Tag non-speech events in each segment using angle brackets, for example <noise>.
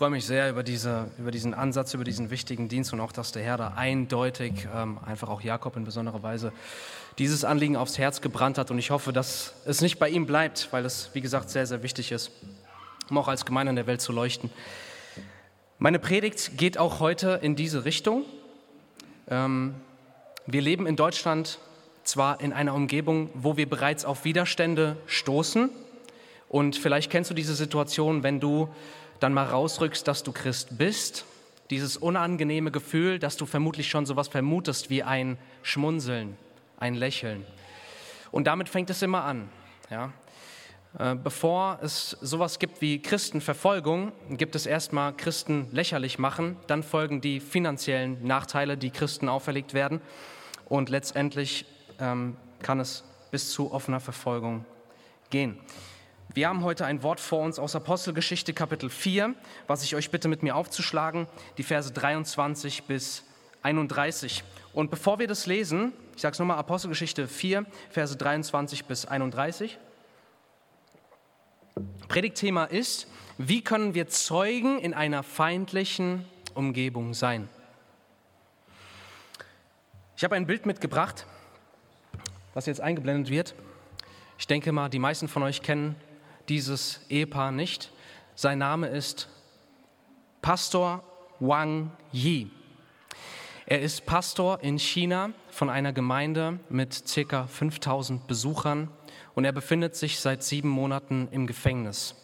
freue mich sehr über, diese, über diesen Ansatz, über diesen wichtigen Dienst und auch, dass der Herr da eindeutig, ähm, einfach auch Jakob in besonderer Weise, dieses Anliegen aufs Herz gebrannt hat. Und ich hoffe, dass es nicht bei ihm bleibt, weil es, wie gesagt, sehr, sehr wichtig ist, um auch als Gemeinde in der Welt zu leuchten. Meine Predigt geht auch heute in diese Richtung. Ähm, wir leben in Deutschland zwar in einer Umgebung, wo wir bereits auf Widerstände stoßen. Und vielleicht kennst du diese Situation, wenn du dann mal rausrückst, dass du Christ bist, dieses unangenehme Gefühl, dass du vermutlich schon sowas vermutest wie ein Schmunzeln, ein Lächeln. Und damit fängt es immer an. Ja? Äh, bevor es sowas gibt wie Christenverfolgung, gibt es erstmal Christen lächerlich machen, dann folgen die finanziellen Nachteile, die Christen auferlegt werden und letztendlich ähm, kann es bis zu offener Verfolgung gehen. Wir haben heute ein Wort vor uns aus Apostelgeschichte Kapitel 4, was ich euch bitte mit mir aufzuschlagen, die Verse 23 bis 31. Und bevor wir das lesen, ich sage es nochmal, Apostelgeschichte 4, Verse 23 bis 31. Predigtthema ist, wie können wir Zeugen in einer feindlichen Umgebung sein? Ich habe ein Bild mitgebracht, was jetzt eingeblendet wird. Ich denke mal, die meisten von euch kennen dieses Ehepaar nicht. Sein Name ist Pastor Wang Yi. Er ist Pastor in China von einer Gemeinde mit ca. 5000 Besuchern und er befindet sich seit sieben Monaten im Gefängnis.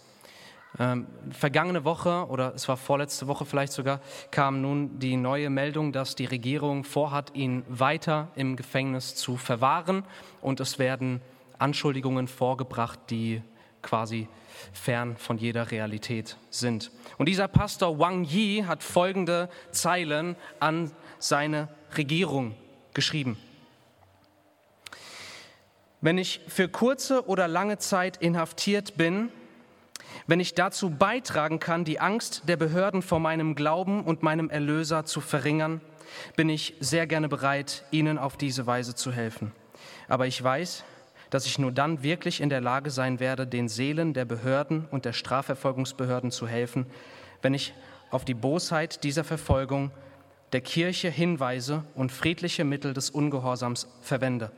Ähm, vergangene Woche oder es war vorletzte Woche vielleicht sogar, kam nun die neue Meldung, dass die Regierung vorhat, ihn weiter im Gefängnis zu verwahren und es werden Anschuldigungen vorgebracht, die quasi fern von jeder Realität sind. Und dieser Pastor Wang Yi hat folgende Zeilen an seine Regierung geschrieben. Wenn ich für kurze oder lange Zeit inhaftiert bin, wenn ich dazu beitragen kann, die Angst der Behörden vor meinem Glauben und meinem Erlöser zu verringern, bin ich sehr gerne bereit, Ihnen auf diese Weise zu helfen. Aber ich weiß, dass ich nur dann wirklich in der Lage sein werde, den Seelen der Behörden und der Strafverfolgungsbehörden zu helfen, wenn ich auf die Bosheit dieser Verfolgung der Kirche hinweise und friedliche Mittel des Ungehorsams verwende.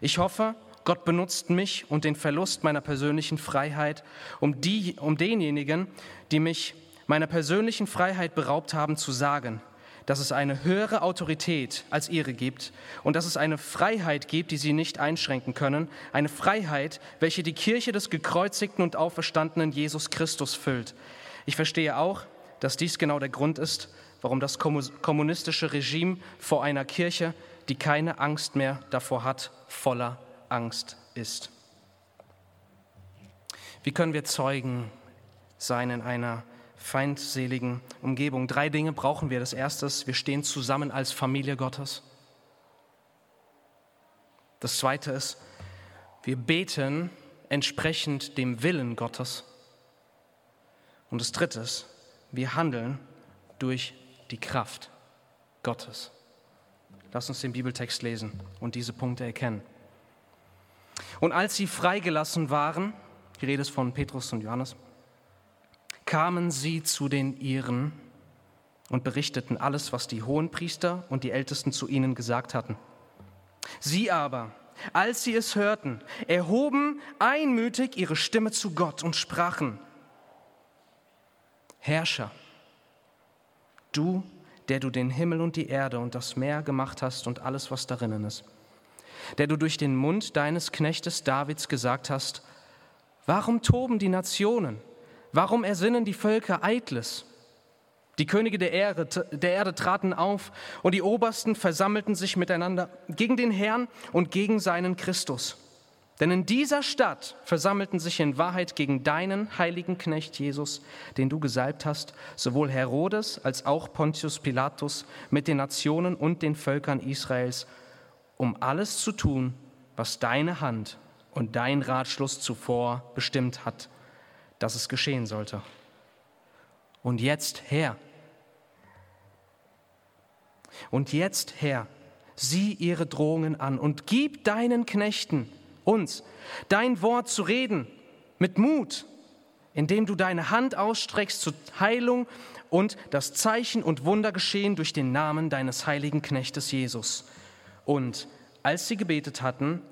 Ich hoffe, Gott benutzt mich und den Verlust meiner persönlichen Freiheit, um, die, um denjenigen, die mich meiner persönlichen Freiheit beraubt haben, zu sagen, dass es eine höhere Autorität als ihre gibt und dass es eine Freiheit gibt, die sie nicht einschränken können, eine Freiheit, welche die Kirche des gekreuzigten und auferstandenen Jesus Christus füllt. Ich verstehe auch, dass dies genau der Grund ist, warum das kommunistische Regime vor einer Kirche, die keine Angst mehr davor hat, voller Angst ist. Wie können wir Zeugen sein in einer feindseligen Umgebung. Drei Dinge brauchen wir. Das erste ist, wir stehen zusammen als Familie Gottes. Das zweite ist, wir beten entsprechend dem Willen Gottes. Und das dritte ist, wir handeln durch die Kraft Gottes. Lass uns den Bibeltext lesen und diese Punkte erkennen. Und als sie freigelassen waren, die Rede ist von Petrus und Johannes, kamen sie zu den Iren und berichteten alles, was die Hohenpriester und die Ältesten zu ihnen gesagt hatten. Sie aber, als sie es hörten, erhoben einmütig ihre Stimme zu Gott und sprachen, Herrscher, du, der du den Himmel und die Erde und das Meer gemacht hast und alles, was darinnen ist, der du durch den Mund deines Knechtes Davids gesagt hast, warum toben die Nationen? Warum ersinnen die Völker Eitles? Die Könige der Erde, der Erde traten auf und die Obersten versammelten sich miteinander gegen den Herrn und gegen seinen Christus. Denn in dieser Stadt versammelten sich in Wahrheit gegen deinen heiligen Knecht Jesus, den du gesalbt hast, sowohl Herodes als auch Pontius Pilatus mit den Nationen und den Völkern Israels, um alles zu tun, was deine Hand und dein Ratschluss zuvor bestimmt hat dass es geschehen sollte. Und jetzt, Herr, und jetzt, Herr, sieh ihre Drohungen an und gib deinen Knechten, uns, dein Wort zu reden mit Mut, indem du deine Hand ausstreckst zur Heilung und das Zeichen und Wunder geschehen durch den Namen deines heiligen Knechtes Jesus. Und als sie gebetet hatten,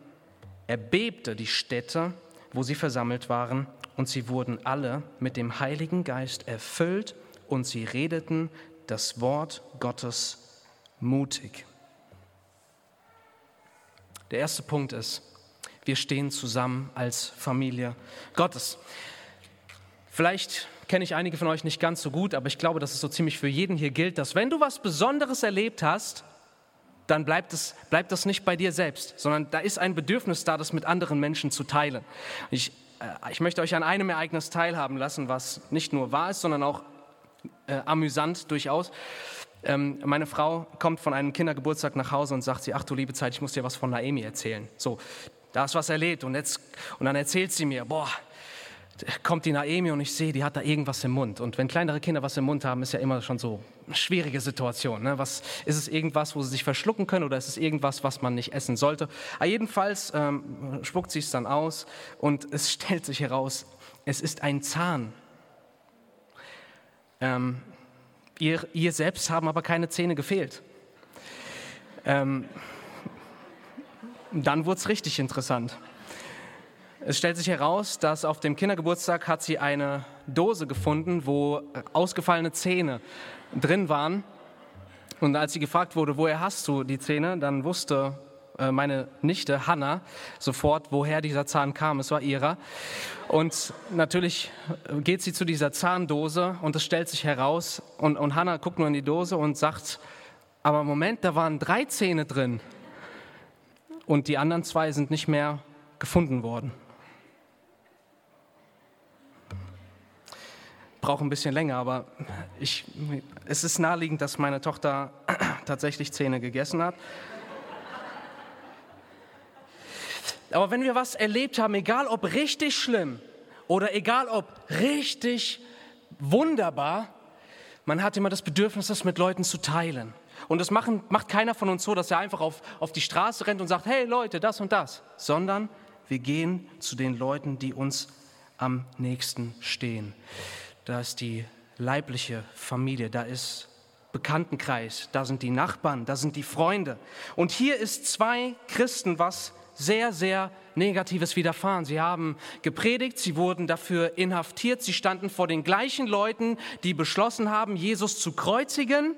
erbebte die Stätte, wo sie versammelt waren, und sie wurden alle mit dem Heiligen Geist erfüllt und sie redeten das Wort Gottes mutig. Der erste Punkt ist, wir stehen zusammen als Familie Gottes. Vielleicht kenne ich einige von euch nicht ganz so gut, aber ich glaube, dass es so ziemlich für jeden hier gilt, dass wenn du was Besonderes erlebt hast, dann bleibt es, bleibt das nicht bei dir selbst, sondern da ist ein Bedürfnis da, das mit anderen Menschen zu teilen. Ich, ich möchte euch an einem Ereignis teilhaben lassen, was nicht nur wahr ist, sondern auch äh, amüsant durchaus. Ähm, meine Frau kommt von einem Kindergeburtstag nach Hause und sagt sie, ach du liebe Zeit, ich muss dir was von Naemi erzählen. So, da ist was erlebt und, jetzt, und dann erzählt sie mir, boah, kommt die Naemi und ich sehe, die hat da irgendwas im Mund. Und wenn kleinere Kinder was im Mund haben, ist ja immer schon so eine schwierige Situation. Ne? Was, ist es irgendwas, wo sie sich verschlucken können oder ist es irgendwas, was man nicht essen sollte? Aber jedenfalls ähm, spuckt sie es dann aus und es <laughs> stellt sich heraus, es ist ein Zahn. Ähm, ihr, ihr selbst haben aber keine Zähne gefehlt. Ähm, dann wurde es richtig interessant. Es stellt sich heraus, dass auf dem Kindergeburtstag hat sie eine Dose gefunden, wo ausgefallene Zähne drin waren. Und als sie gefragt wurde, woher hast du die Zähne, dann wusste äh, meine Nichte Hanna sofort, woher dieser Zahn kam. Es war ihrer. Und natürlich geht sie zu dieser Zahndose und es stellt sich heraus. Und, und Hanna guckt nur in die Dose und sagt, aber Moment, da waren drei Zähne drin. Und die anderen zwei sind nicht mehr gefunden worden. Brauche ein bisschen länger, aber ich, es ist naheliegend, dass meine Tochter <clears throat> tatsächlich Zähne gegessen hat. Aber wenn wir was erlebt haben, egal ob richtig schlimm oder egal ob richtig wunderbar, man hat immer das Bedürfnis, das mit Leuten zu teilen. Und das machen, macht keiner von uns so, dass er einfach auf, auf die Straße rennt und sagt, hey Leute, das und das, sondern wir gehen zu den Leuten, die uns am nächsten stehen da ist die leibliche Familie, da ist Bekanntenkreis, da sind die Nachbarn, da sind die Freunde. Und hier ist zwei Christen was sehr, sehr Negatives widerfahren. Sie haben gepredigt, sie wurden dafür inhaftiert, sie standen vor den gleichen Leuten, die beschlossen haben, Jesus zu kreuzigen.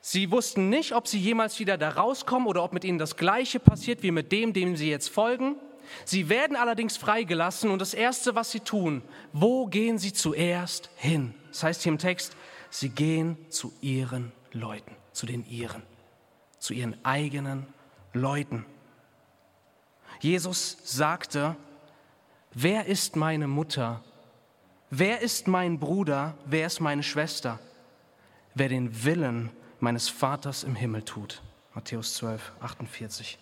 Sie wussten nicht, ob sie jemals wieder da rauskommen oder ob mit ihnen das Gleiche passiert wie mit dem, dem sie jetzt folgen. Sie werden allerdings freigelassen und das Erste, was sie tun, wo gehen sie zuerst hin? Das heißt hier im Text, sie gehen zu ihren Leuten, zu den ihren, zu ihren eigenen Leuten. Jesus sagte, wer ist meine Mutter? Wer ist mein Bruder? Wer ist meine Schwester? Wer den Willen meines Vaters im Himmel tut. Matthäus 12, 48.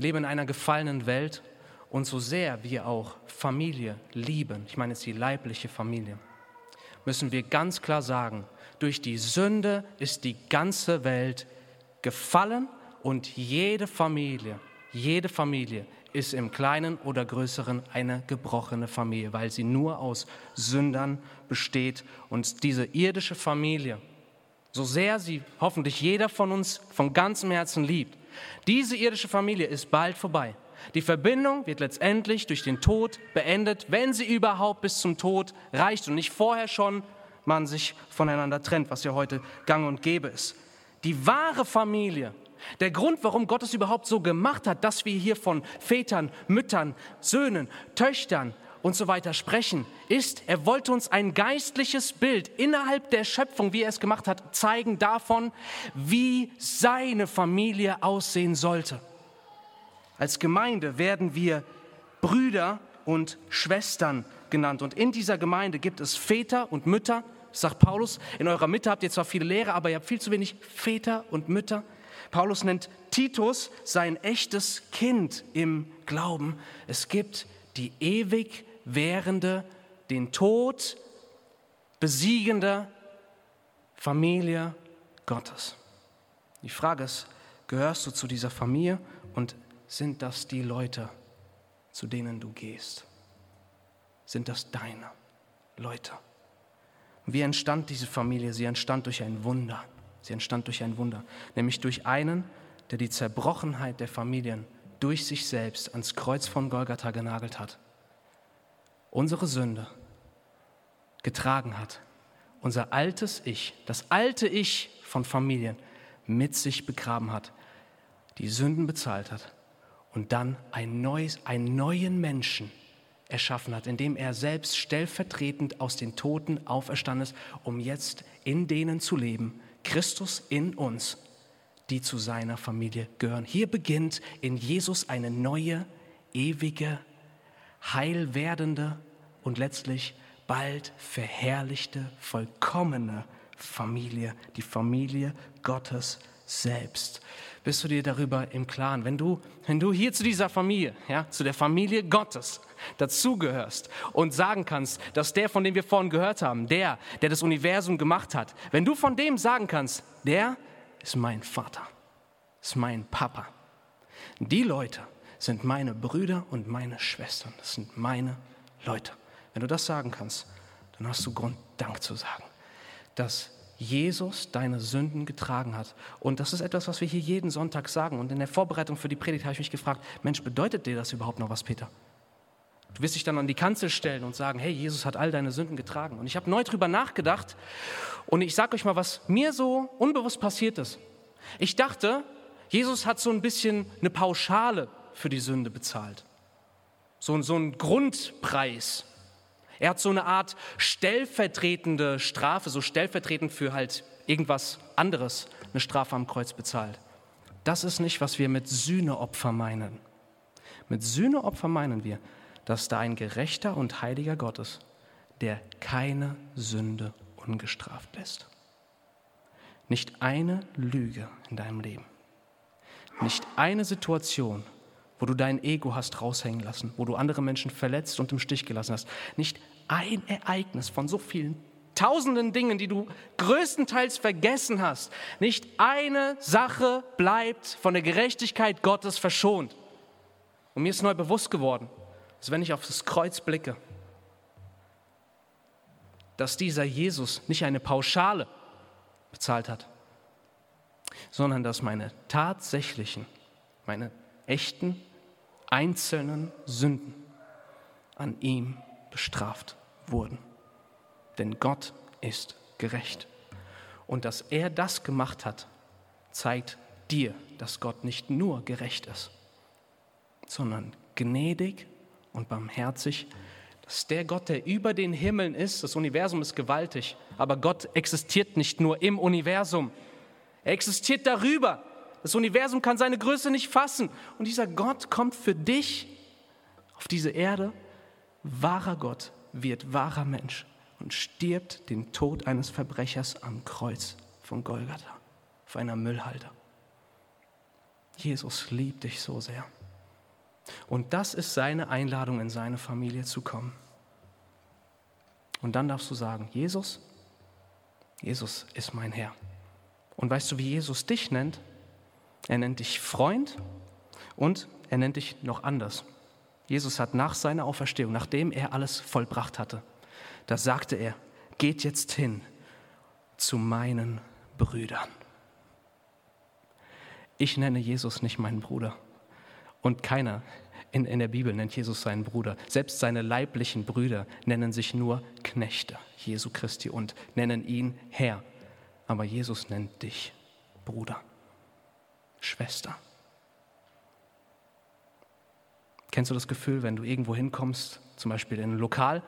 Wir leben in einer gefallenen Welt und so sehr wir auch Familie lieben, ich meine jetzt die leibliche Familie, müssen wir ganz klar sagen, durch die Sünde ist die ganze Welt gefallen und jede Familie, jede Familie ist im kleinen oder größeren eine gebrochene Familie, weil sie nur aus Sündern besteht. Und diese irdische Familie, so sehr sie hoffentlich jeder von uns von ganzem Herzen liebt, diese irdische Familie ist bald vorbei. Die Verbindung wird letztendlich durch den Tod beendet, wenn sie überhaupt bis zum Tod reicht und nicht vorher schon man sich voneinander trennt, was ja heute gang und gäbe ist. Die wahre Familie, der Grund, warum Gott es überhaupt so gemacht hat, dass wir hier von Vätern, Müttern, Söhnen, Töchtern und so weiter sprechen, ist, er wollte uns ein geistliches Bild innerhalb der Schöpfung, wie er es gemacht hat, zeigen davon, wie seine Familie aussehen sollte. Als Gemeinde werden wir Brüder und Schwestern genannt. Und in dieser Gemeinde gibt es Väter und Mütter, sagt Paulus. In eurer Mitte habt ihr zwar viele Lehrer, aber ihr habt viel zu wenig Väter und Mütter. Paulus nennt Titus sein echtes Kind im Glauben. Es gibt die ewig währende, den Tod besiegende Familie Gottes. Die Frage ist, gehörst du zu dieser Familie und sind das die Leute, zu denen du gehst? sind das deine Leute. Wie entstand diese Familie? Sie entstand durch ein Wunder. Sie entstand durch ein Wunder, nämlich durch einen, der die Zerbrochenheit der Familien durch sich selbst ans Kreuz von Golgatha genagelt hat. Unsere Sünde getragen hat. Unser altes Ich, das alte Ich von Familien mit sich begraben hat, die Sünden bezahlt hat und dann ein neues, einen neuen Menschen erschaffen hat, indem er selbst stellvertretend aus den Toten auferstanden ist, um jetzt in denen zu leben, Christus in uns, die zu seiner Familie gehören. Hier beginnt in Jesus eine neue, ewige, heilwerdende und letztlich bald verherrlichte, vollkommene Familie, die Familie Gottes selbst. Bist du dir darüber im Klaren? Wenn du, wenn du hier zu dieser Familie, ja, zu der Familie Gottes dazugehörst und sagen kannst, dass der, von dem wir vorhin gehört haben, der, der das Universum gemacht hat, wenn du von dem sagen kannst, der ist mein Vater, ist mein Papa. Die Leute sind meine Brüder und meine Schwestern, das sind meine Leute. Wenn du das sagen kannst, dann hast du Grund, Dank zu sagen, dass Jesus deine Sünden getragen hat. Und das ist etwas, was wir hier jeden Sonntag sagen. Und in der Vorbereitung für die Predigt habe ich mich gefragt, Mensch, bedeutet dir das überhaupt noch was, Peter? Du wirst dich dann an die Kanzel stellen und sagen, hey, Jesus hat all deine Sünden getragen. Und ich habe neu drüber nachgedacht und ich sage euch mal, was mir so unbewusst passiert ist. Ich dachte, Jesus hat so ein bisschen eine Pauschale für die Sünde bezahlt. So, so ein Grundpreis. Er hat so eine Art stellvertretende Strafe, so stellvertretend für halt irgendwas anderes, eine Strafe am Kreuz bezahlt. Das ist nicht, was wir mit Sühneopfer meinen. Mit Sühneopfer meinen wir, dass da ein gerechter und heiliger Gott ist, der keine Sünde ungestraft lässt. Nicht eine Lüge in deinem Leben. Nicht eine Situation, wo du dein Ego hast raushängen lassen, wo du andere Menschen verletzt und im Stich gelassen hast. Nicht ein Ereignis von so vielen tausenden Dingen, die du größtenteils vergessen hast. Nicht eine Sache bleibt von der Gerechtigkeit Gottes verschont. Und mir ist neu bewusst geworden, dass wenn ich auf das Kreuz blicke, dass dieser Jesus nicht eine Pauschale bezahlt hat, sondern dass meine tatsächlichen, meine echten einzelnen Sünden an ihm bestraft wurden. Denn Gott ist gerecht. Und dass er das gemacht hat, zeigt dir, dass Gott nicht nur gerecht ist, sondern gnädig und barmherzig, dass der Gott, der über den Himmeln ist, das Universum ist gewaltig, aber Gott existiert nicht nur im Universum, er existiert darüber. Das Universum kann seine Größe nicht fassen. Und dieser Gott kommt für dich auf diese Erde. Wahrer Gott wird wahrer Mensch und stirbt den Tod eines Verbrechers am Kreuz von Golgatha auf einer Müllhalde. Jesus liebt dich so sehr. Und das ist seine Einladung, in seine Familie zu kommen. Und dann darfst du sagen, Jesus, Jesus ist mein Herr. Und weißt du, wie Jesus dich nennt? Er nennt dich Freund und er nennt dich noch anders. Jesus hat nach seiner Auferstehung, nachdem er alles vollbracht hatte, da sagte er, geht jetzt hin zu meinen Brüdern. Ich nenne Jesus nicht meinen Bruder. Und keiner in, in der Bibel nennt Jesus seinen Bruder. Selbst seine leiblichen Brüder nennen sich nur Knechte Jesu Christi und nennen ihn Herr. Aber Jesus nennt dich Bruder. Schwester. Kennst du das Gefühl, wenn du irgendwo hinkommst, zum Beispiel in ein Lokal,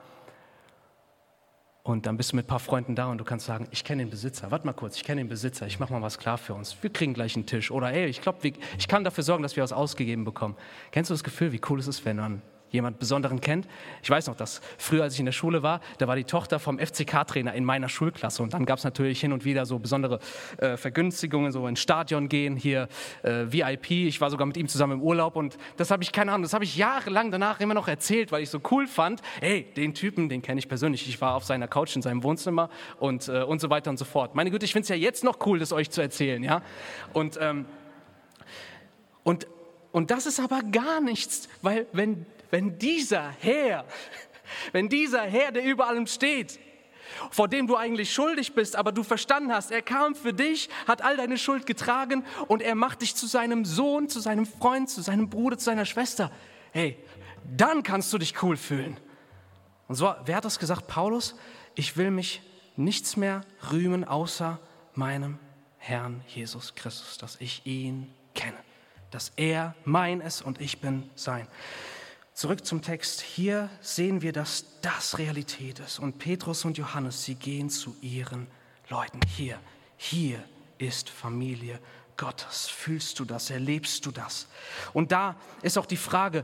und dann bist du mit ein paar Freunden da und du kannst sagen, ich kenne den Besitzer. Warte mal kurz, ich kenne den Besitzer. Ich mache mal was klar für uns. Wir kriegen gleich einen Tisch. Oder ey, ich glaube, ich kann dafür sorgen, dass wir was ausgegeben bekommen. Kennst du das Gefühl, wie cool es ist, wenn man jemand Besonderen kennt. Ich weiß noch, dass früher, als ich in der Schule war, da war die Tochter vom FCK-Trainer in meiner Schulklasse und dann gab es natürlich hin und wieder so besondere äh, Vergünstigungen, so ins Stadion gehen, hier äh, VIP. Ich war sogar mit ihm zusammen im Urlaub und das habe ich, keine Ahnung, das habe ich jahrelang danach immer noch erzählt, weil ich so cool fand. Hey, den Typen, den kenne ich persönlich. Ich war auf seiner Couch in seinem Wohnzimmer und, äh, und so weiter und so fort. Meine Güte, ich finde es ja jetzt noch cool, das euch zu erzählen, ja. Und, ähm, und und das ist aber gar nichts, weil wenn wenn dieser Herr Wenn dieser Herr, der über allem steht, vor dem du eigentlich schuldig bist, aber du verstanden hast, er kam für dich, hat all deine Schuld getragen und er macht dich zu seinem Sohn, zu seinem Freund, zu seinem Bruder, zu seiner Schwester. Hey, dann kannst du dich cool fühlen. Und so, wer hat das gesagt? Paulus, ich will mich nichts mehr rühmen außer meinem Herrn Jesus Christus, dass ich ihn kenne, dass er mein ist und ich bin sein. Zurück zum Text. Hier sehen wir, dass das Realität ist. Und Petrus und Johannes, sie gehen zu ihren Leuten. Hier, hier ist Familie Gottes. Fühlst du das? Erlebst du das? Und da ist auch die Frage,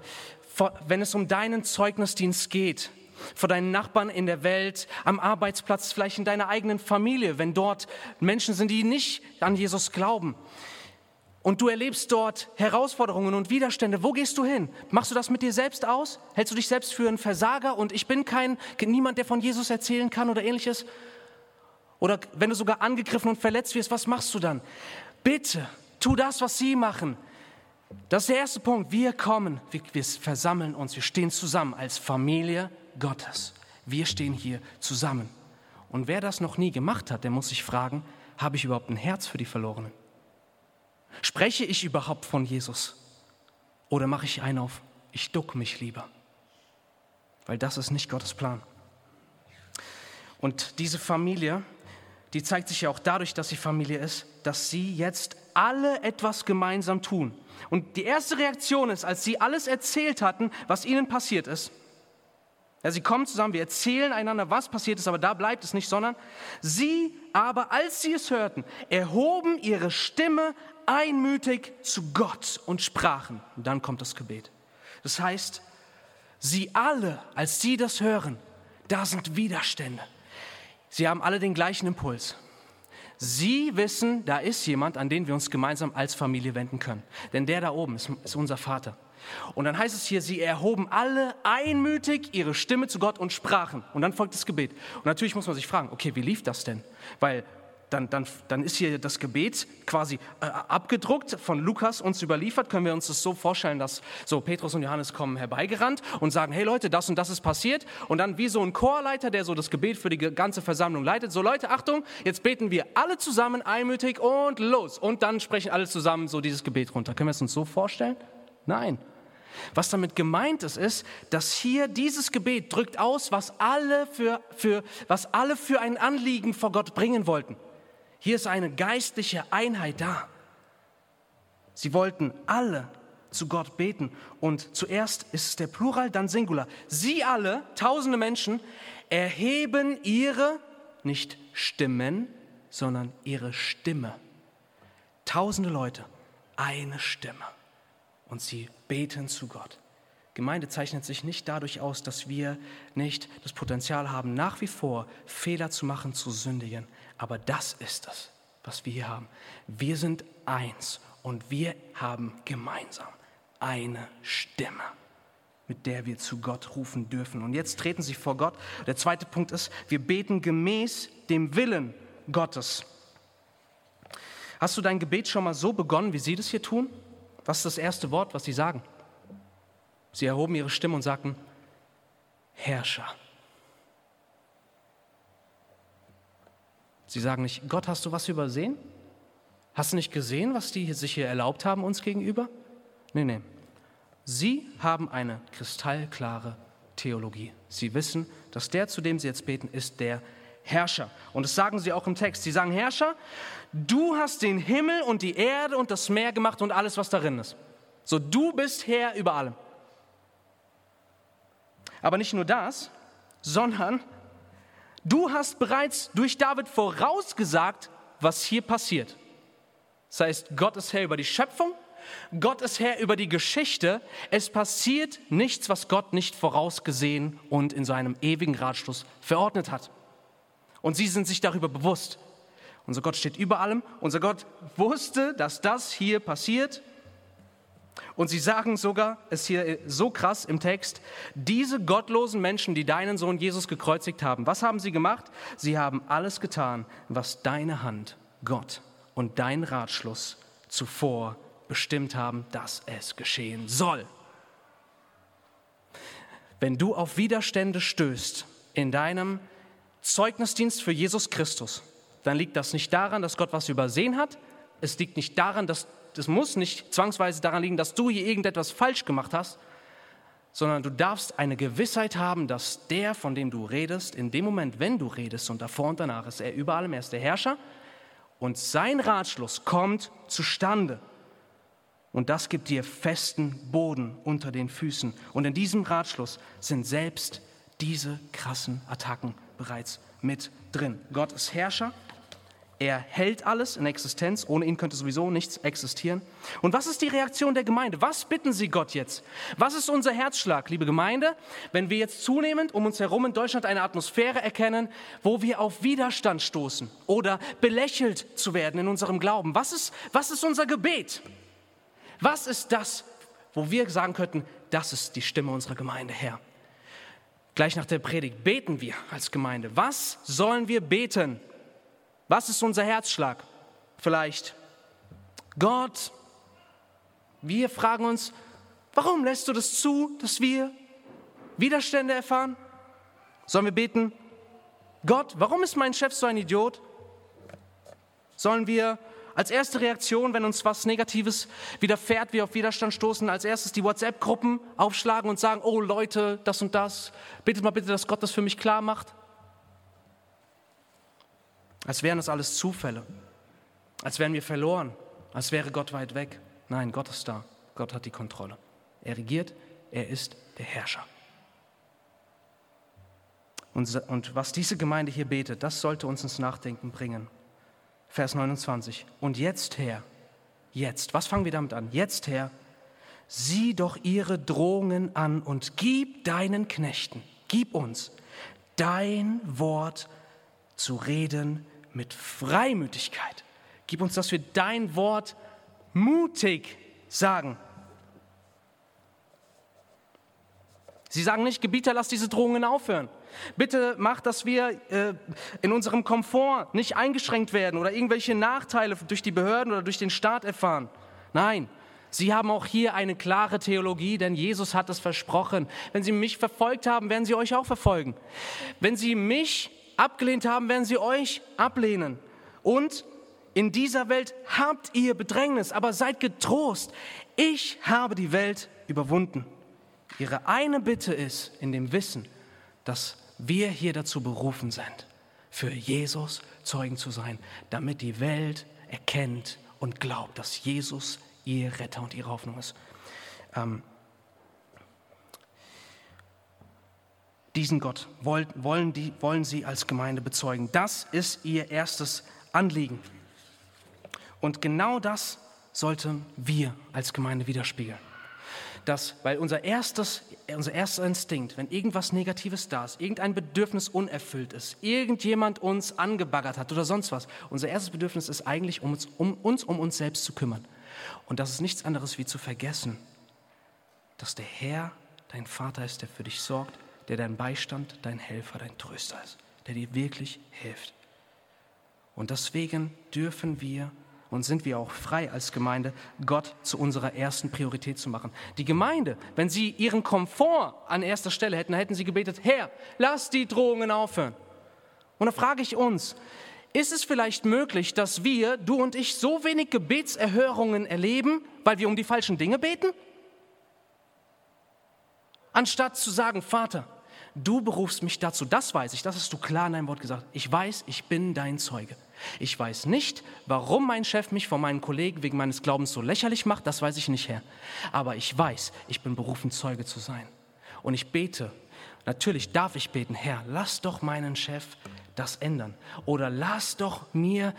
wenn es um deinen Zeugnisdienst geht, vor deinen Nachbarn in der Welt, am Arbeitsplatz, vielleicht in deiner eigenen Familie, wenn dort Menschen sind, die nicht an Jesus glauben. Und du erlebst dort Herausforderungen und Widerstände. Wo gehst du hin? Machst du das mit dir selbst aus? Hältst du dich selbst für einen Versager und ich bin kein niemand, der von Jesus erzählen kann oder ähnliches? Oder wenn du sogar angegriffen und verletzt wirst, was machst du dann? Bitte, tu das, was sie machen. Das ist der erste Punkt. Wir kommen, wir, wir versammeln uns, wir stehen zusammen als Familie Gottes. Wir stehen hier zusammen. Und wer das noch nie gemacht hat, der muss sich fragen, habe ich überhaupt ein Herz für die Verlorenen? Spreche ich überhaupt von Jesus? Oder mache ich einen auf, ich duck mich lieber? Weil das ist nicht Gottes Plan. Und diese Familie, die zeigt sich ja auch dadurch, dass sie Familie ist, dass sie jetzt alle etwas gemeinsam tun. Und die erste Reaktion ist, als sie alles erzählt hatten, was ihnen passiert ist, ja, sie kommen zusammen, wir erzählen einander, was passiert ist, aber da bleibt es nicht, sondern sie aber, als sie es hörten, erhoben ihre Stimme einmütig zu Gott und sprachen. Und dann kommt das Gebet. Das heißt, sie alle, als sie das hören, da sind Widerstände. Sie haben alle den gleichen Impuls. Sie wissen, da ist jemand, an den wir uns gemeinsam als Familie wenden können. Denn der da oben ist, ist unser Vater. Und dann heißt es hier, sie erhoben alle einmütig ihre Stimme zu Gott und sprachen. Und dann folgt das Gebet. Und natürlich muss man sich fragen, okay, wie lief das denn? Weil dann, dann, dann ist hier das Gebet quasi äh, abgedruckt, von Lukas uns überliefert. Können wir uns das so vorstellen, dass so Petrus und Johannes kommen herbeigerannt und sagen, hey Leute, das und das ist passiert. Und dann wie so ein Chorleiter, der so das Gebet für die ganze Versammlung leitet. So Leute, Achtung, jetzt beten wir alle zusammen einmütig und los. Und dann sprechen alle zusammen so dieses Gebet runter. Können wir es uns so vorstellen? Nein. Was damit gemeint ist, ist, dass hier dieses Gebet drückt aus, was alle für, für, was alle für ein Anliegen vor Gott bringen wollten. Hier ist eine geistliche Einheit da. Sie wollten alle zu Gott beten. Und zuerst ist es der Plural, dann Singular. Sie alle, tausende Menschen, erheben ihre, nicht Stimmen, sondern ihre Stimme. Tausende Leute, eine Stimme und sie beten zu Gott. Gemeinde zeichnet sich nicht dadurch aus, dass wir nicht das Potenzial haben, nach wie vor Fehler zu machen, zu sündigen. Aber das ist es, was wir hier haben. Wir sind eins und wir haben gemeinsam eine Stimme, mit der wir zu Gott rufen dürfen. Und jetzt treten sie vor Gott. Der zweite Punkt ist, wir beten gemäß dem Willen Gottes. Hast du dein Gebet schon mal so begonnen, wie sie das hier tun? Was ist das erste Wort, was sie sagen? Sie erhoben ihre Stimme und sagten, Herrscher. Sie sagen nicht, Gott, hast du was übersehen? Hast du nicht gesehen, was die sich hier erlaubt haben uns gegenüber? Nee, nee. Sie haben eine kristallklare Theologie. Sie wissen, dass der, zu dem sie jetzt beten, ist der Herrscher. Und das sagen sie auch im Text. Sie sagen, Herrscher, du hast den Himmel und die Erde und das Meer gemacht und alles, was darin ist. So, du bist Herr über allem. Aber nicht nur das, sondern du hast bereits durch David vorausgesagt, was hier passiert. Das heißt, Gott ist Herr über die Schöpfung, Gott ist Herr über die Geschichte. Es passiert nichts, was Gott nicht vorausgesehen und in seinem ewigen Ratschluss verordnet hat. Und sie sind sich darüber bewusst. Unser Gott steht über allem. Unser Gott wusste, dass das hier passiert. Und sie sagen sogar, es hier so krass im Text, diese gottlosen Menschen, die deinen Sohn Jesus gekreuzigt haben, was haben sie gemacht? Sie haben alles getan, was deine Hand, Gott und dein Ratschluss zuvor bestimmt haben, dass es geschehen soll. wenn du auf Widerstände stößt in deinem Zeugnisdienst für Jesus Christus, dann liegt das nicht daran, dass Gott was übersehen hat. Es liegt nicht daran, dass es muss nicht zwangsweise daran liegen, dass du hier irgendetwas falsch gemacht hast, sondern du darfst eine Gewissheit haben, dass der, von dem du redest, in dem Moment, wenn du redest und davor und danach ist er über allem, er ist der Herrscher und sein Ratschluss kommt zustande. Und das gibt dir festen Boden unter den Füßen. Und in diesem Ratschluss sind selbst diese krassen Attacken bereits mit drin. Gott ist Herrscher er hält alles in Existenz. Ohne ihn könnte sowieso nichts existieren. Und was ist die Reaktion der Gemeinde? Was bitten Sie Gott jetzt? Was ist unser Herzschlag, liebe Gemeinde, wenn wir jetzt zunehmend um uns herum in Deutschland eine Atmosphäre erkennen, wo wir auf Widerstand stoßen oder belächelt zu werden in unserem Glauben? Was ist, was ist unser Gebet? Was ist das, wo wir sagen könnten, das ist die Stimme unserer Gemeinde, Herr? Gleich nach der Predigt beten wir als Gemeinde. Was sollen wir beten? Was ist unser Herzschlag? Vielleicht Gott. Wir fragen uns, warum lässt du das zu, dass wir Widerstände erfahren? Sollen wir beten, Gott, warum ist mein Chef so ein Idiot? Sollen wir als erste Reaktion, wenn uns was Negatives widerfährt, wir auf Widerstand stoßen, als erstes die WhatsApp-Gruppen aufschlagen und sagen, oh Leute, das und das, bittet mal bitte, dass Gott das für mich klar macht? Als wären das alles Zufälle, als wären wir verloren, als wäre Gott weit weg. Nein, Gott ist da. Gott hat die Kontrolle. Er regiert, er ist der Herrscher. Und, und was diese Gemeinde hier betet, das sollte uns ins Nachdenken bringen. Vers 29. Und jetzt, Herr, jetzt, was fangen wir damit an? Jetzt, Herr, sieh doch ihre Drohungen an und gib deinen Knechten, gib uns dein Wort zu reden mit Freimütigkeit. Gib uns, dass wir dein Wort mutig sagen. Sie sagen nicht, Gebieter, lass diese Drohungen aufhören. Bitte mach, dass wir äh, in unserem Komfort nicht eingeschränkt werden oder irgendwelche Nachteile durch die Behörden oder durch den Staat erfahren. Nein, Sie haben auch hier eine klare Theologie, denn Jesus hat es versprochen. Wenn Sie mich verfolgt haben, werden Sie euch auch verfolgen. Wenn Sie mich abgelehnt haben, werden sie euch ablehnen. Und in dieser Welt habt ihr Bedrängnis, aber seid getrost. Ich habe die Welt überwunden. Ihre eine Bitte ist in dem Wissen, dass wir hier dazu berufen sind, für Jesus Zeugen zu sein, damit die Welt erkennt und glaubt, dass Jesus ihr Retter und ihre Hoffnung ist. Ähm, Diesen Gott wollen, die, wollen sie als Gemeinde bezeugen. Das ist ihr erstes Anliegen. Und genau das sollten wir als Gemeinde widerspiegeln. Das, weil unser, erstes, unser erster Instinkt, wenn irgendwas Negatives da ist, irgendein Bedürfnis unerfüllt ist, irgendjemand uns angebaggert hat oder sonst was, unser erstes Bedürfnis ist eigentlich, um uns um uns, um uns selbst zu kümmern. Und das ist nichts anderes wie zu vergessen, dass der Herr dein Vater ist, der für dich sorgt, der dein Beistand, dein Helfer, dein Tröster ist, der dir wirklich hilft. Und deswegen dürfen wir und sind wir auch frei als Gemeinde, Gott zu unserer ersten Priorität zu machen. Die Gemeinde, wenn sie ihren Komfort an erster Stelle hätten, hätten sie gebetet, Herr, lass die Drohungen aufhören. Und da frage ich uns, ist es vielleicht möglich, dass wir, du und ich, so wenig Gebetserhörungen erleben, weil wir um die falschen Dinge beten? Anstatt zu sagen, Vater, du berufst mich dazu, das weiß ich, das hast du klar in deinem Wort gesagt. Ich weiß, ich bin dein Zeuge. Ich weiß nicht, warum mein Chef mich vor meinen Kollegen wegen meines Glaubens so lächerlich macht, das weiß ich nicht, Herr. Aber ich weiß, ich bin berufen, Zeuge zu sein. Und ich bete, natürlich darf ich beten, Herr, lass doch meinen Chef das ändern. Oder lass doch mir,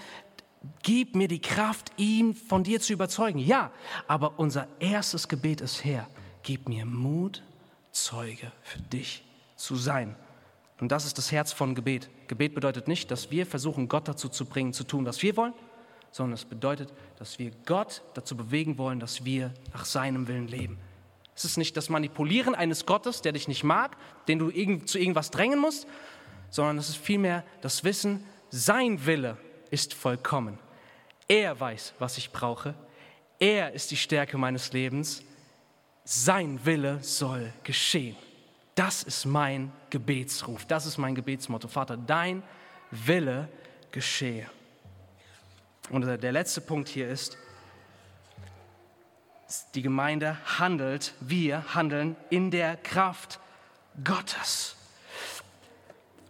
gib mir die Kraft, ihn von dir zu überzeugen. Ja, aber unser erstes Gebet ist, Herr, gib mir Mut, Zeuge für dich zu sein. Und das ist das Herz von Gebet. Gebet bedeutet nicht, dass wir versuchen, Gott dazu zu bringen, zu tun, was wir wollen, sondern es bedeutet, dass wir Gott dazu bewegen wollen, dass wir nach seinem Willen leben. Es ist nicht das Manipulieren eines Gottes, der dich nicht mag, den du zu irgendwas drängen musst, sondern es ist vielmehr das Wissen, sein Wille ist vollkommen. Er weiß, was ich brauche. Er ist die Stärke meines Lebens. Sein Wille soll geschehen. Das ist mein Gebetsruf, das ist mein Gebetsmotto. Vater, dein Wille geschehe. Und der letzte Punkt hier ist, die Gemeinde handelt, wir handeln in der Kraft Gottes.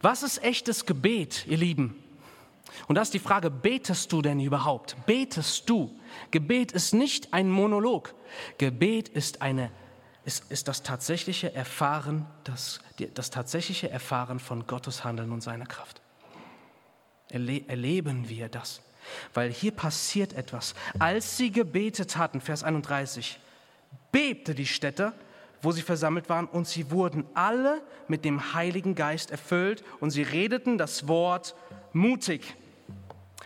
Was ist echtes Gebet, ihr Lieben? Und da ist die Frage, betest du denn überhaupt? Betest du? Gebet ist nicht ein Monolog. Gebet ist, eine, ist, ist das, tatsächliche Erfahren, das, das tatsächliche Erfahren von Gottes Handeln und seiner Kraft. Erle erleben wir das? Weil hier passiert etwas. Als sie gebetet hatten, Vers 31, bebte die Stätte, wo sie versammelt waren, und sie wurden alle mit dem Heiligen Geist erfüllt und sie redeten das Wort mutig.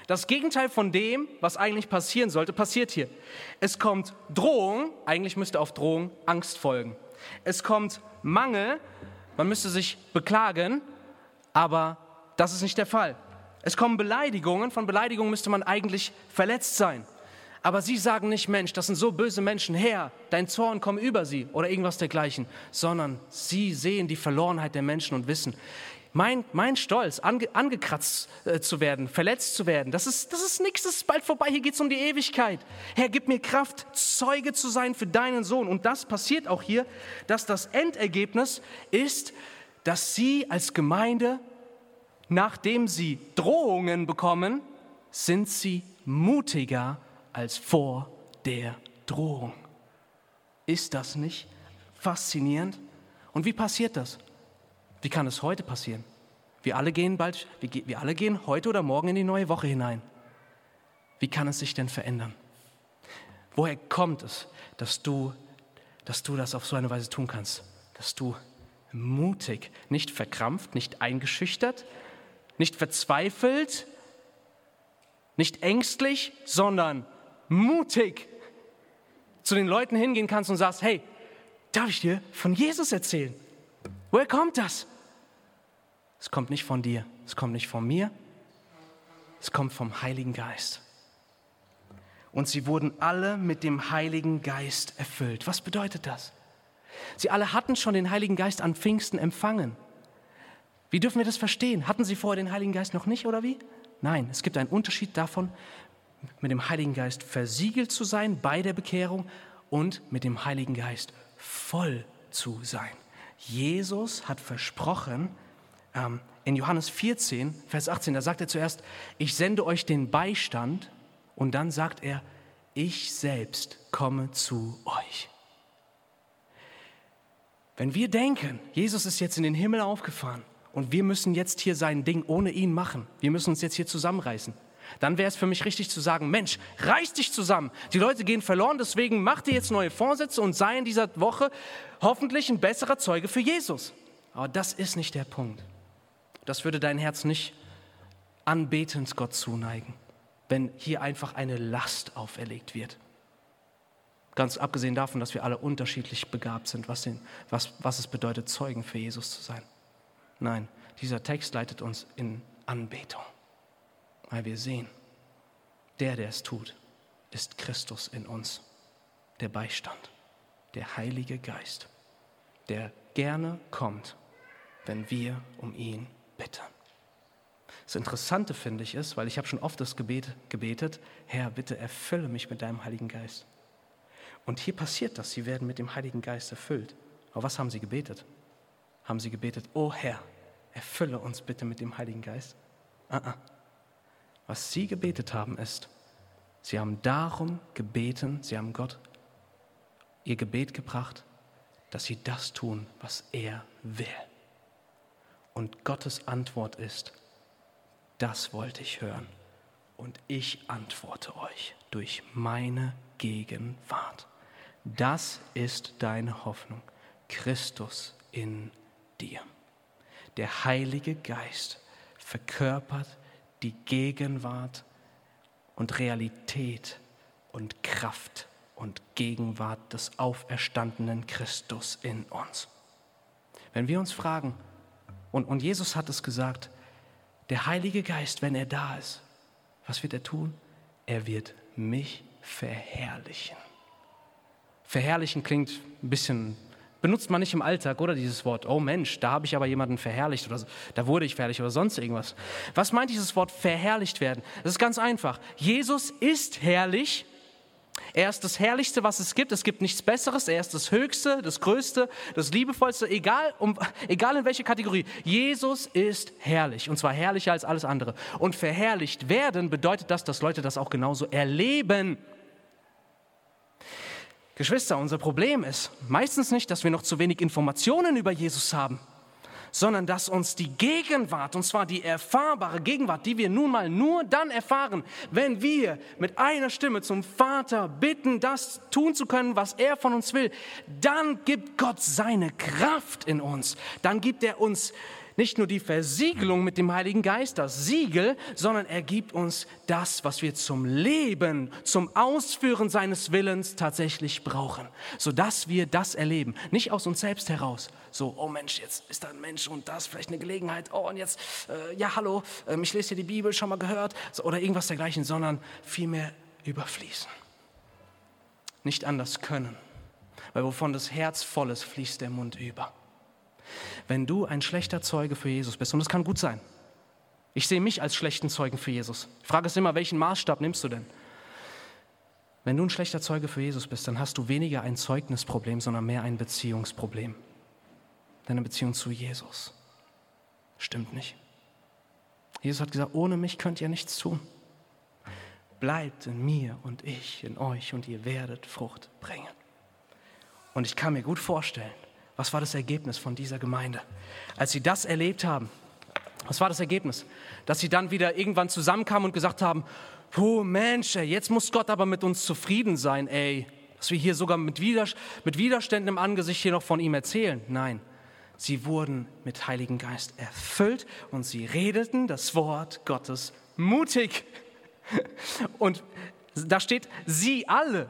Das Gegenteil von dem, was eigentlich passieren sollte, passiert hier. Es kommt Drohung, eigentlich müsste auf Drohung Angst folgen. Es kommt Mangel, man müsste sich beklagen, aber das ist nicht der Fall. Es kommen Beleidigungen, von Beleidigungen müsste man eigentlich verletzt sein. Aber sie sagen nicht, Mensch, das sind so böse Menschen, Herr, dein Zorn komm über sie oder irgendwas dergleichen, sondern sie sehen die Verlorenheit der Menschen und wissen, mein, mein Stolz, ange, angekratzt äh, zu werden, verletzt zu werden, das ist, das ist nichts, das ist bald vorbei, hier geht es um die Ewigkeit. Herr, gib mir Kraft, Zeuge zu sein für deinen Sohn. Und das passiert auch hier, dass das Endergebnis ist, dass sie als Gemeinde nachdem sie Drohungen bekommen, sind sie mutiger als vor der Drohung. Ist das nicht faszinierend? Und wie passiert das? Wie kann es heute passieren? Wir alle gehen bald, wir alle gehen heute oder morgen in die neue Woche hinein. Wie kann es sich denn verändern? Woher kommt es, dass du, dass du das auf so eine Weise tun kannst? Dass du mutig, nicht verkrampft, nicht eingeschüchtert, nicht verzweifelt, nicht ängstlich, sondern mutig zu den Leuten hingehen kannst und sagst, hey, darf ich dir von Jesus erzählen? Woher kommt das? Es kommt nicht von dir, es kommt nicht von mir, es kommt vom Heiligen Geist. Und sie wurden alle mit dem Heiligen Geist erfüllt. Was bedeutet das? Sie alle hatten schon den Heiligen Geist an Pfingsten empfangen. Wie dürfen wir das verstehen? Hatten sie vorher den Heiligen Geist noch nicht oder wie? Nein, es gibt einen Unterschied davon, mit dem Heiligen Geist versiegelt zu sein bei der Bekehrung und mit dem Heiligen Geist voll zu sein. Jesus hat versprochen, in Johannes 14, Vers 18, da sagt er zuerst, ich sende euch den Beistand und dann sagt er, ich selbst komme zu euch. Wenn wir denken, Jesus ist jetzt in den Himmel aufgefahren und wir müssen jetzt hier sein Ding ohne ihn machen. Wir müssen uns jetzt hier zusammenreißen. Dann wäre es für mich richtig zu sagen, Mensch, reiß dich zusammen. Die Leute gehen verloren, deswegen mach dir jetzt neue Vorsätze und sei in dieser Woche hoffentlich ein besserer Zeuge für Jesus. Aber das ist nicht der Punkt. Das würde dein Herz nicht anbetend Gott zuneigen, wenn hier einfach eine Last auferlegt wird. Ganz abgesehen davon, dass wir alle unterschiedlich begabt sind, was, den, was, was es bedeutet, Zeugen für Jesus zu sein. Nein, dieser Text leitet uns in Anbetung, weil wir sehen, der, der es tut, ist Christus in uns, der Beistand, der Heilige Geist, der gerne kommt, wenn wir um ihn bitten. Das Interessante finde ich ist, weil ich habe schon oft das Gebet gebetet, Herr, bitte erfülle mich mit deinem Heiligen Geist. Und hier passiert das, sie werden mit dem Heiligen Geist erfüllt. Aber was haben sie gebetet? haben sie gebetet, oh Herr, erfülle uns bitte mit dem Heiligen Geist. Uh -uh. Was sie gebetet haben ist, sie haben darum gebeten, sie haben Gott ihr Gebet gebracht, dass sie das tun, was er will. Und Gottes Antwort ist, das wollte ich hören. Und ich antworte euch durch meine Gegenwart. Das ist deine Hoffnung. Christus in dir. Der Heilige Geist verkörpert die Gegenwart und Realität und Kraft und Gegenwart des auferstandenen Christus in uns. Wenn wir uns fragen, und, und Jesus hat es gesagt, der Heilige Geist, wenn er da ist, was wird er tun? Er wird mich verherrlichen. Verherrlichen klingt ein bisschen benutzt man nicht im Alltag, oder dieses Wort, oh Mensch, da habe ich aber jemanden verherrlicht oder da wurde ich verherrlicht oder sonst irgendwas. Was meint dieses Wort verherrlicht werden? Das ist ganz einfach. Jesus ist herrlich. Er ist das Herrlichste, was es gibt. Es gibt nichts Besseres. Er ist das Höchste, das Größte, das Liebevollste, egal, um, egal in welche Kategorie. Jesus ist herrlich und zwar herrlicher als alles andere. Und verherrlicht werden bedeutet das, dass Leute das auch genauso erleben. Geschwister, unser Problem ist meistens nicht, dass wir noch zu wenig Informationen über Jesus haben, sondern dass uns die Gegenwart, und zwar die erfahrbare Gegenwart, die wir nun mal nur dann erfahren, wenn wir mit einer Stimme zum Vater bitten, das tun zu können, was er von uns will, dann gibt Gott seine Kraft in uns, dann gibt er uns nicht nur die Versiegelung mit dem Heiligen Geist, das Siegel, sondern er gibt uns das, was wir zum Leben, zum Ausführen seines Willens tatsächlich brauchen, sodass wir das erleben. Nicht aus uns selbst heraus, so, oh Mensch, jetzt ist da ein Mensch und das vielleicht eine Gelegenheit, oh und jetzt, äh, ja hallo, äh, ich lese hier die Bibel, schon mal gehört, so, oder irgendwas dergleichen, sondern vielmehr überfließen. Nicht anders können, weil wovon das Herz voll ist, fließt der Mund über wenn du ein schlechter Zeuge für Jesus bist, und das kann gut sein. Ich sehe mich als schlechten Zeugen für Jesus. Die Frage ist immer, welchen Maßstab nimmst du denn? Wenn du ein schlechter Zeuge für Jesus bist, dann hast du weniger ein Zeugnisproblem, sondern mehr ein Beziehungsproblem. Deine Beziehung zu Jesus stimmt nicht. Jesus hat gesagt, ohne mich könnt ihr nichts tun. Bleibt in mir und ich in euch und ihr werdet Frucht bringen. Und ich kann mir gut vorstellen, was war das Ergebnis von dieser Gemeinde? Als sie das erlebt haben, was war das Ergebnis? Dass sie dann wieder irgendwann zusammenkamen und gesagt haben, oh Mensch, jetzt muss Gott aber mit uns zufrieden sein, ey. Dass wir hier sogar mit, Widerständen im Angesicht hier noch von ihm erzählen. Nein, sie wurden mit Heiligen Geist erfüllt und sie redeten das Wort Gottes mutig. Und da steht, sie alle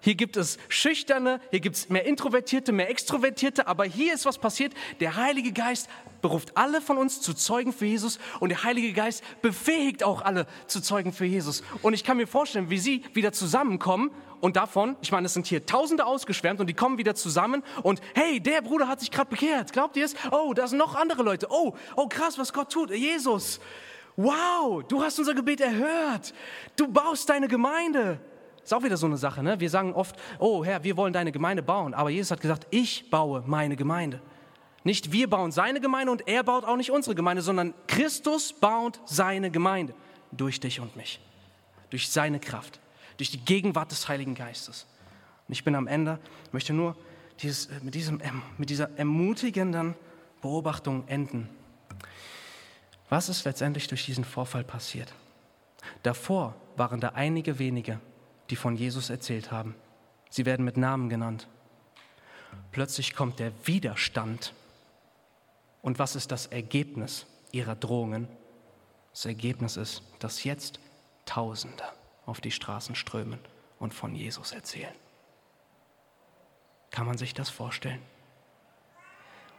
hier gibt es Schüchterne, hier gibt es mehr Introvertierte, mehr Extrovertierte, aber hier ist was passiert. Der Heilige Geist beruft alle von uns zu Zeugen für Jesus und der Heilige Geist befähigt auch alle zu Zeugen für Jesus. Und ich kann mir vorstellen, wie sie wieder zusammenkommen und davon, ich meine, es sind hier Tausende ausgeschwärmt und die kommen wieder zusammen und hey, der Bruder hat sich gerade bekehrt. Glaubt ihr es? Oh, da sind noch andere Leute. Oh, oh krass, was Gott tut. Jesus. Wow, du hast unser Gebet erhört. Du baust deine Gemeinde. Ist auch wieder so eine Sache. Ne? Wir sagen oft, oh Herr, wir wollen deine Gemeinde bauen. Aber Jesus hat gesagt, ich baue meine Gemeinde. Nicht wir bauen seine Gemeinde und er baut auch nicht unsere Gemeinde, sondern Christus baut seine Gemeinde durch dich und mich. Durch seine Kraft, durch die Gegenwart des Heiligen Geistes. Und ich bin am Ende, möchte nur dieses, äh, mit, diesem, mit dieser ermutigenden Beobachtung enden. Was ist letztendlich durch diesen Vorfall passiert? Davor waren da einige wenige, die von Jesus erzählt haben. Sie werden mit Namen genannt. Plötzlich kommt der Widerstand. Und was ist das Ergebnis ihrer Drohungen? Das Ergebnis ist, dass jetzt Tausende auf die Straßen strömen und von Jesus erzählen. Kann man sich das vorstellen?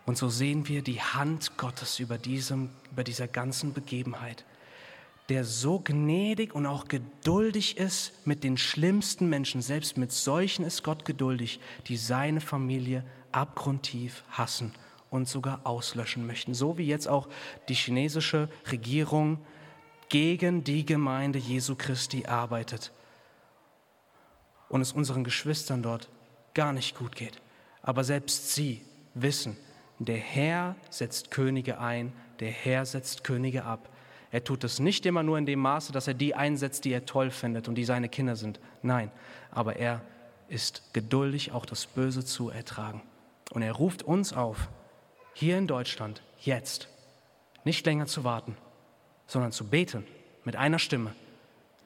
Und so sehen wir die Hand Gottes über, diesem, über dieser ganzen Begebenheit der so gnädig und auch geduldig ist mit den schlimmsten Menschen. Selbst mit solchen ist Gott geduldig, die seine Familie abgrundtief hassen und sogar auslöschen möchten. So wie jetzt auch die chinesische Regierung gegen die Gemeinde Jesu Christi arbeitet und es unseren Geschwistern dort gar nicht gut geht. Aber selbst sie wissen, der Herr setzt Könige ein, der Herr setzt Könige ab. Er tut es nicht immer nur in dem Maße, dass er die einsetzt, die er toll findet und die seine Kinder sind. Nein, aber er ist geduldig, auch das Böse zu ertragen. Und er ruft uns auf, hier in Deutschland, jetzt, nicht länger zu warten, sondern zu beten mit einer Stimme,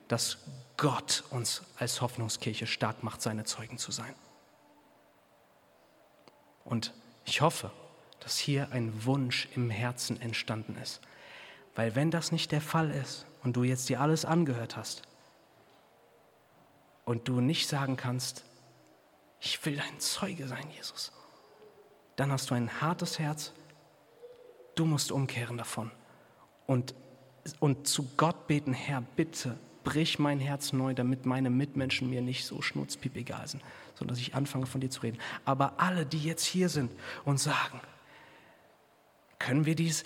dass Gott uns als Hoffnungskirche stark macht, seine Zeugen zu sein. Und ich hoffe, dass hier ein Wunsch im Herzen entstanden ist, weil wenn das nicht der Fall ist und du jetzt dir alles angehört hast und du nicht sagen kannst, ich will dein Zeuge sein, Jesus, dann hast du ein hartes Herz, du musst umkehren davon und, und zu Gott beten, Herr, bitte brich mein Herz neu, damit meine Mitmenschen mir nicht so schnurzpiep egal sind, sondern dass ich anfange von dir zu reden. Aber alle, die jetzt hier sind und sagen, können wir dies,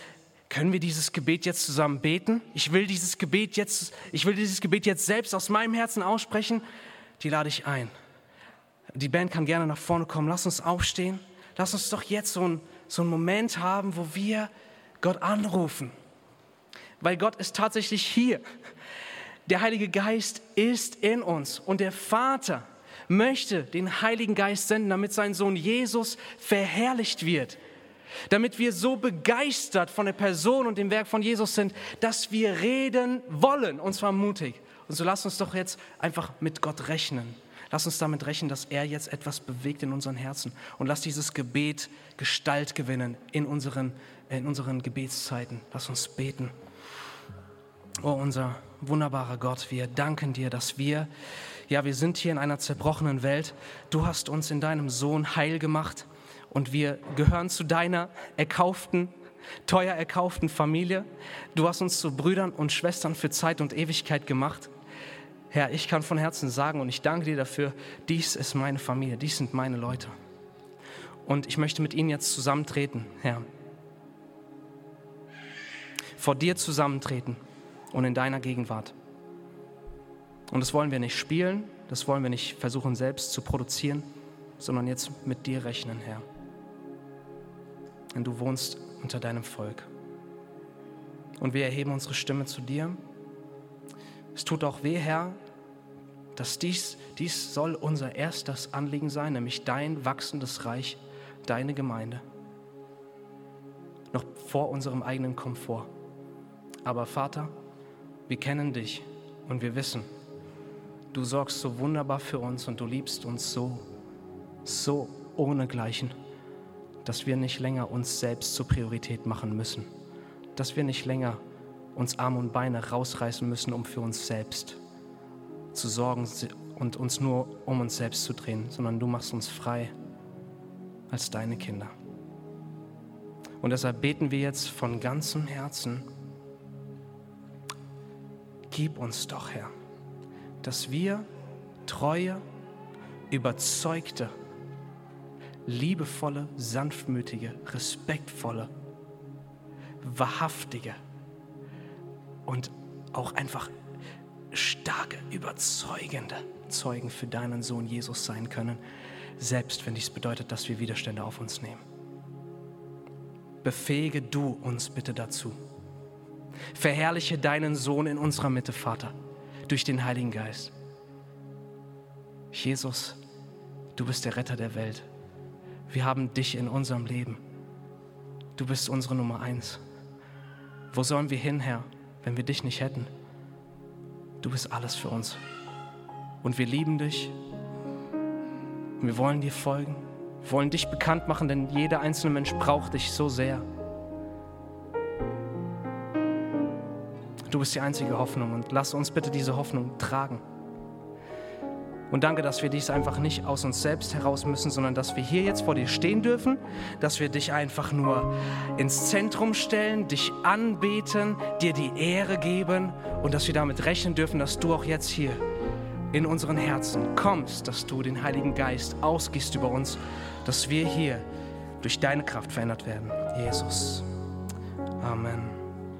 können wir dieses Gebet jetzt zusammen beten? Ich will dieses Gebet jetzt, ich will dieses Gebet jetzt selbst aus meinem Herzen aussprechen. Die lade ich ein. Die Band kann gerne nach vorne kommen. Lass uns aufstehen. Lass uns doch jetzt so, ein, so einen Moment haben, wo wir Gott anrufen. Weil Gott ist tatsächlich hier. Der Heilige Geist ist in uns und der Vater möchte den Heiligen Geist senden, damit sein Sohn Jesus verherrlicht wird. Damit wir so begeistert von der Person und dem Werk von Jesus sind, dass wir reden wollen, und zwar mutig. Und so lasst uns doch jetzt einfach mit Gott rechnen. Lass uns damit rechnen, dass er jetzt etwas bewegt in unseren Herzen. Und lass dieses Gebet Gestalt gewinnen in unseren, in unseren Gebetszeiten. Lass uns beten. Oh, unser wunderbarer Gott, wir danken dir, dass wir, ja, wir sind hier in einer zerbrochenen Welt. Du hast uns in deinem Sohn heil gemacht und wir gehören zu deiner erkauften, teuer erkauften Familie. Du hast uns zu Brüdern und Schwestern für Zeit und Ewigkeit gemacht. Herr, ich kann von Herzen sagen und ich danke dir dafür, dies ist meine Familie, dies sind meine Leute. Und ich möchte mit ihnen jetzt zusammentreten, Herr. Vor dir zusammentreten und in deiner Gegenwart. Und das wollen wir nicht spielen, das wollen wir nicht versuchen selbst zu produzieren, sondern jetzt mit dir rechnen, Herr. Denn du wohnst unter deinem Volk. Und wir erheben unsere Stimme zu dir es tut auch weh, Herr, dass dies, dies soll unser erstes Anliegen sein, nämlich dein wachsendes Reich, deine Gemeinde. Noch vor unserem eigenen Komfort. Aber Vater, wir kennen dich und wir wissen, du sorgst so wunderbar für uns und du liebst uns so, so ohnegleichen, dass wir nicht länger uns selbst zur Priorität machen müssen, dass wir nicht länger uns Arme und Beine rausreißen müssen, um für uns selbst zu sorgen und uns nur um uns selbst zu drehen, sondern du machst uns frei als deine Kinder. Und deshalb beten wir jetzt von ganzem Herzen, gib uns doch, Herr, dass wir treue, überzeugte, liebevolle, sanftmütige, respektvolle, wahrhaftige, und auch einfach starke, überzeugende Zeugen für deinen Sohn Jesus sein können, selbst wenn dies bedeutet, dass wir Widerstände auf uns nehmen. Befähige du uns bitte dazu. Verherrliche deinen Sohn in unserer Mitte, Vater, durch den Heiligen Geist. Jesus, du bist der Retter der Welt. Wir haben dich in unserem Leben. Du bist unsere Nummer eins. Wo sollen wir hin, Herr? wenn wir dich nicht hätten. Du bist alles für uns. Und wir lieben dich. Und wir wollen dir folgen. Wir wollen dich bekannt machen, denn jeder einzelne Mensch braucht dich so sehr. Du bist die einzige Hoffnung und lass uns bitte diese Hoffnung tragen. Und danke, dass wir dies einfach nicht aus uns selbst heraus müssen, sondern dass wir hier jetzt vor dir stehen dürfen, dass wir dich einfach nur ins Zentrum stellen, dich anbeten, dir die Ehre geben und dass wir damit rechnen dürfen, dass du auch jetzt hier in unseren Herzen kommst, dass du den Heiligen Geist ausgießt über uns, dass wir hier durch deine Kraft verändert werden. Jesus. Amen.